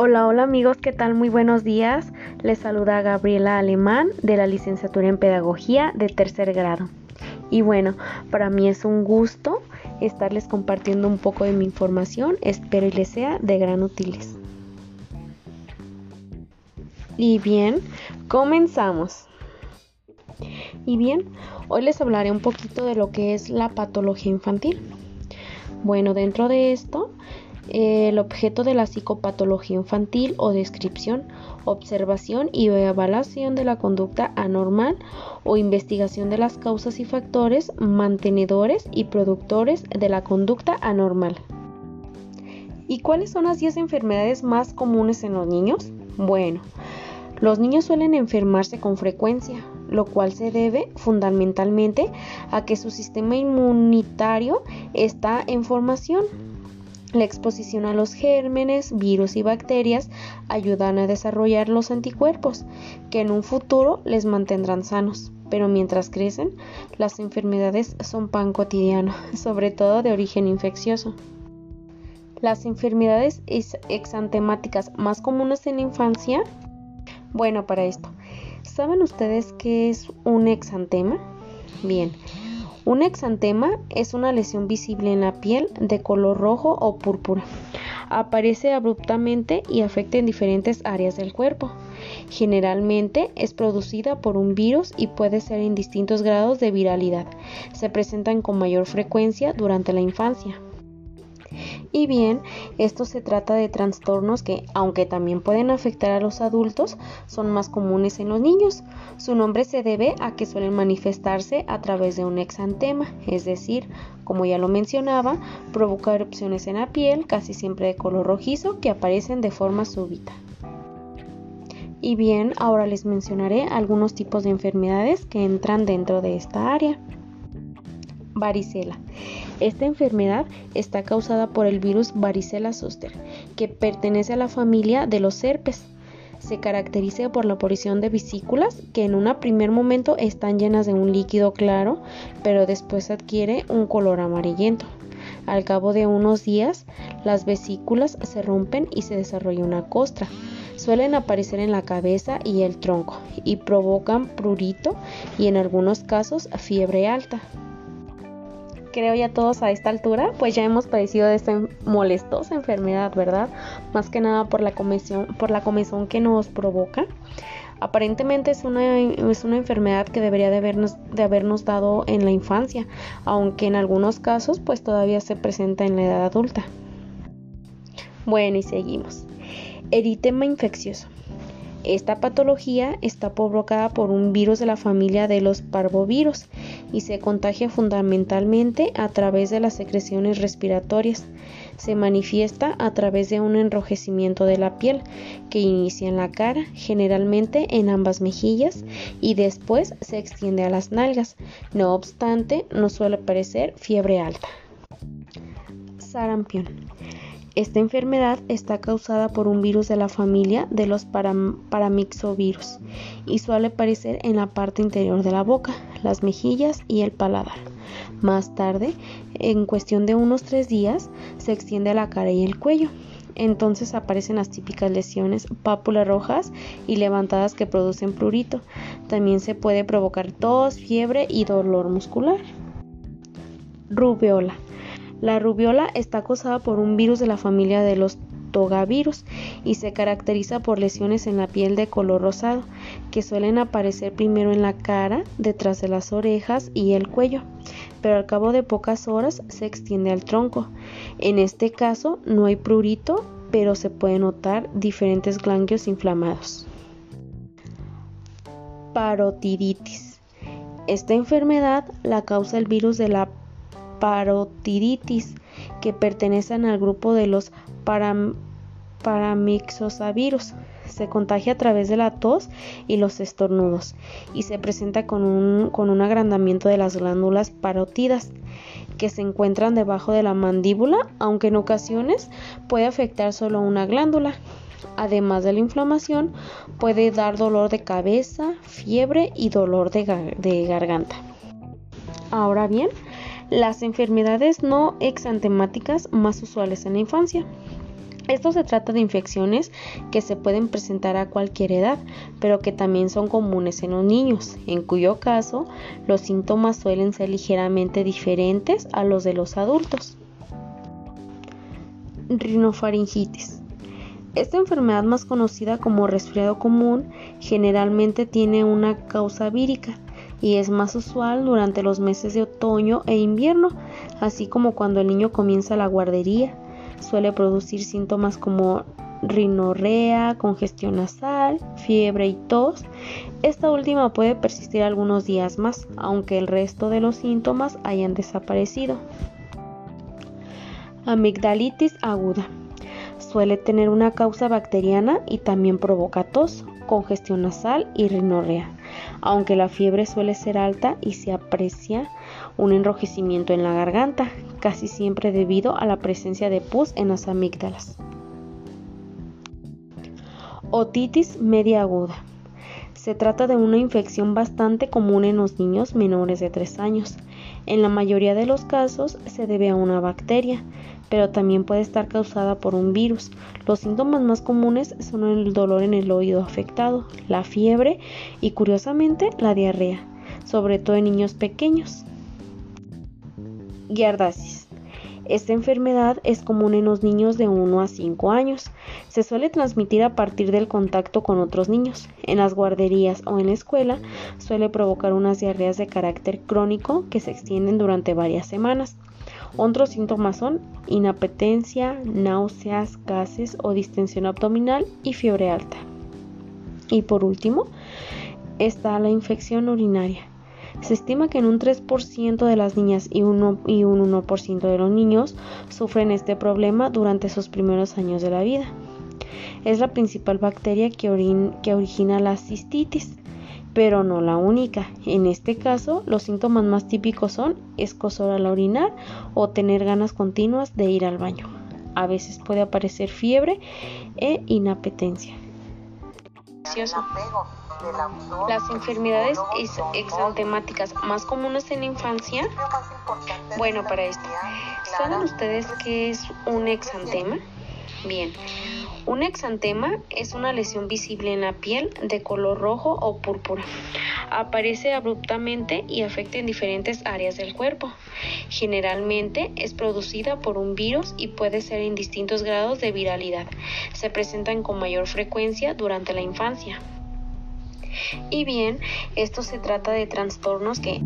Hola, hola amigos, ¿qué tal? Muy buenos días. Les saluda Gabriela Alemán de la licenciatura en Pedagogía de tercer grado. Y bueno, para mí es un gusto estarles compartiendo un poco de mi información. Espero y les sea de gran utiles. Y bien, comenzamos. Y bien, hoy les hablaré un poquito de lo que es la patología infantil. Bueno, dentro de esto el objeto de la psicopatología infantil o descripción, observación y evaluación de la conducta anormal o investigación de las causas y factores mantenedores y productores de la conducta anormal. ¿Y cuáles son las 10 enfermedades más comunes en los niños? Bueno, los niños suelen enfermarse con frecuencia, lo cual se debe fundamentalmente a que su sistema inmunitario está en formación la exposición a los gérmenes, virus y bacterias ayudan a desarrollar los anticuerpos, que en un futuro les mantendrán sanos. Pero mientras crecen, las enfermedades son pan cotidiano, sobre todo de origen infeccioso. Las enfermedades exantemáticas más comunes en la infancia. Bueno, para esto, ¿saben ustedes qué es un exantema? Bien, un exantema es una lesión visible en la piel de color rojo o púrpura. Aparece abruptamente y afecta en diferentes áreas del cuerpo. Generalmente es producida por un virus y puede ser en distintos grados de viralidad. Se presentan con mayor frecuencia durante la infancia. Y bien, esto se trata de trastornos que, aunque también pueden afectar a los adultos, son más comunes en los niños. Su nombre se debe a que suelen manifestarse a través de un exantema, es decir, como ya lo mencionaba, provoca erupciones en la piel, casi siempre de color rojizo, que aparecen de forma súbita. Y bien, ahora les mencionaré algunos tipos de enfermedades que entran dentro de esta área. Varicela. Esta enfermedad está causada por el virus varicela zoster, que pertenece a la familia de los herpes. Se caracteriza por la aparición de vesículas que en un primer momento están llenas de un líquido claro, pero después adquiere un color amarillento. Al cabo de unos días, las vesículas se rompen y se desarrolla una costra. Suelen aparecer en la cabeza y el tronco y provocan prurito y en algunos casos fiebre alta creo ya todos a esta altura, pues ya hemos padecido de esta molestosa enfermedad, ¿verdad? Más que nada por la comezón, por la comezón que nos provoca. Aparentemente es una, es una enfermedad que debería de habernos, de habernos dado en la infancia, aunque en algunos casos pues todavía se presenta en la edad adulta. Bueno, y seguimos. Eritema infeccioso. Esta patología está provocada por un virus de la familia de los parvovirus y se contagia fundamentalmente a través de las secreciones respiratorias. Se manifiesta a través de un enrojecimiento de la piel que inicia en la cara, generalmente en ambas mejillas, y después se extiende a las nalgas. No obstante, no suele aparecer fiebre alta. Sarampión. Esta enfermedad está causada por un virus de la familia de los paramixovirus y suele aparecer en la parte interior de la boca, las mejillas y el paladar. Más tarde, en cuestión de unos tres días, se extiende a la cara y el cuello. Entonces aparecen las típicas lesiones pápulas rojas y levantadas que producen prurito. También se puede provocar tos, fiebre y dolor muscular. Rubeola. La rubiola está causada por un virus de la familia de los togavirus y se caracteriza por lesiones en la piel de color rosado que suelen aparecer primero en la cara, detrás de las orejas y el cuello, pero al cabo de pocas horas se extiende al tronco. En este caso no hay prurito, pero se puede notar diferentes ganglios inflamados. Parotiditis. Esta enfermedad la causa el virus de la parotiditis, que pertenecen al grupo de los paramixosavirus. Se contagia a través de la tos y los estornudos y se presenta con un, con un agrandamiento de las glándulas parótidas que se encuentran debajo de la mandíbula, aunque en ocasiones puede afectar solo una glándula. Además de la inflamación, puede dar dolor de cabeza, fiebre y dolor de, de garganta. Ahora bien, las enfermedades no exantemáticas más usuales en la infancia. Esto se trata de infecciones que se pueden presentar a cualquier edad, pero que también son comunes en los niños, en cuyo caso los síntomas suelen ser ligeramente diferentes a los de los adultos. Rinofaringitis. Esta enfermedad más conocida como resfriado común generalmente tiene una causa vírica y es más usual durante los meses de otoño e invierno, así como cuando el niño comienza la guardería. Suele producir síntomas como rinorrea, congestión nasal, fiebre y tos. Esta última puede persistir algunos días más, aunque el resto de los síntomas hayan desaparecido. Amigdalitis aguda. Suele tener una causa bacteriana y también provoca tos, congestión nasal y rinorrea, aunque la fiebre suele ser alta y se aprecia un enrojecimiento en la garganta, casi siempre debido a la presencia de pus en las amígdalas. Otitis media aguda. Se trata de una infección bastante común en los niños menores de 3 años. En la mayoría de los casos se debe a una bacteria, pero también puede estar causada por un virus. Los síntomas más comunes son el dolor en el oído afectado, la fiebre y curiosamente la diarrea, sobre todo en niños pequeños. Giardasis. Esta enfermedad es común en los niños de 1 a 5 años. Se suele transmitir a partir del contacto con otros niños. En las guarderías o en la escuela suele provocar unas diarreas de carácter crónico que se extienden durante varias semanas. Otros síntomas son inapetencia, náuseas, gases o distensión abdominal y fiebre alta. Y por último, está la infección urinaria. Se estima que en un 3% de las niñas y, un 1% de los niños sufren este problema durante sus primeros años de la vida. Es la principal bacteria que, origina la cistitis pero no la única. En este caso, los síntomas más típicos son escosor al orinar o tener ganas continuas de ir al baño. A veces puede aparecer fiebre e inapetencia. Las enfermedades exantemáticas más comunes en la infancia. Bueno, para esto, ¿saben ustedes qué es un exantema? Bien, un exantema es una lesión visible en la piel de color rojo o púrpura. Aparece abruptamente y afecta en diferentes áreas del cuerpo. Generalmente es producida por un virus y puede ser en distintos grados de viralidad. Se presentan con mayor frecuencia durante la infancia. Y bien, esto se trata de trastornos que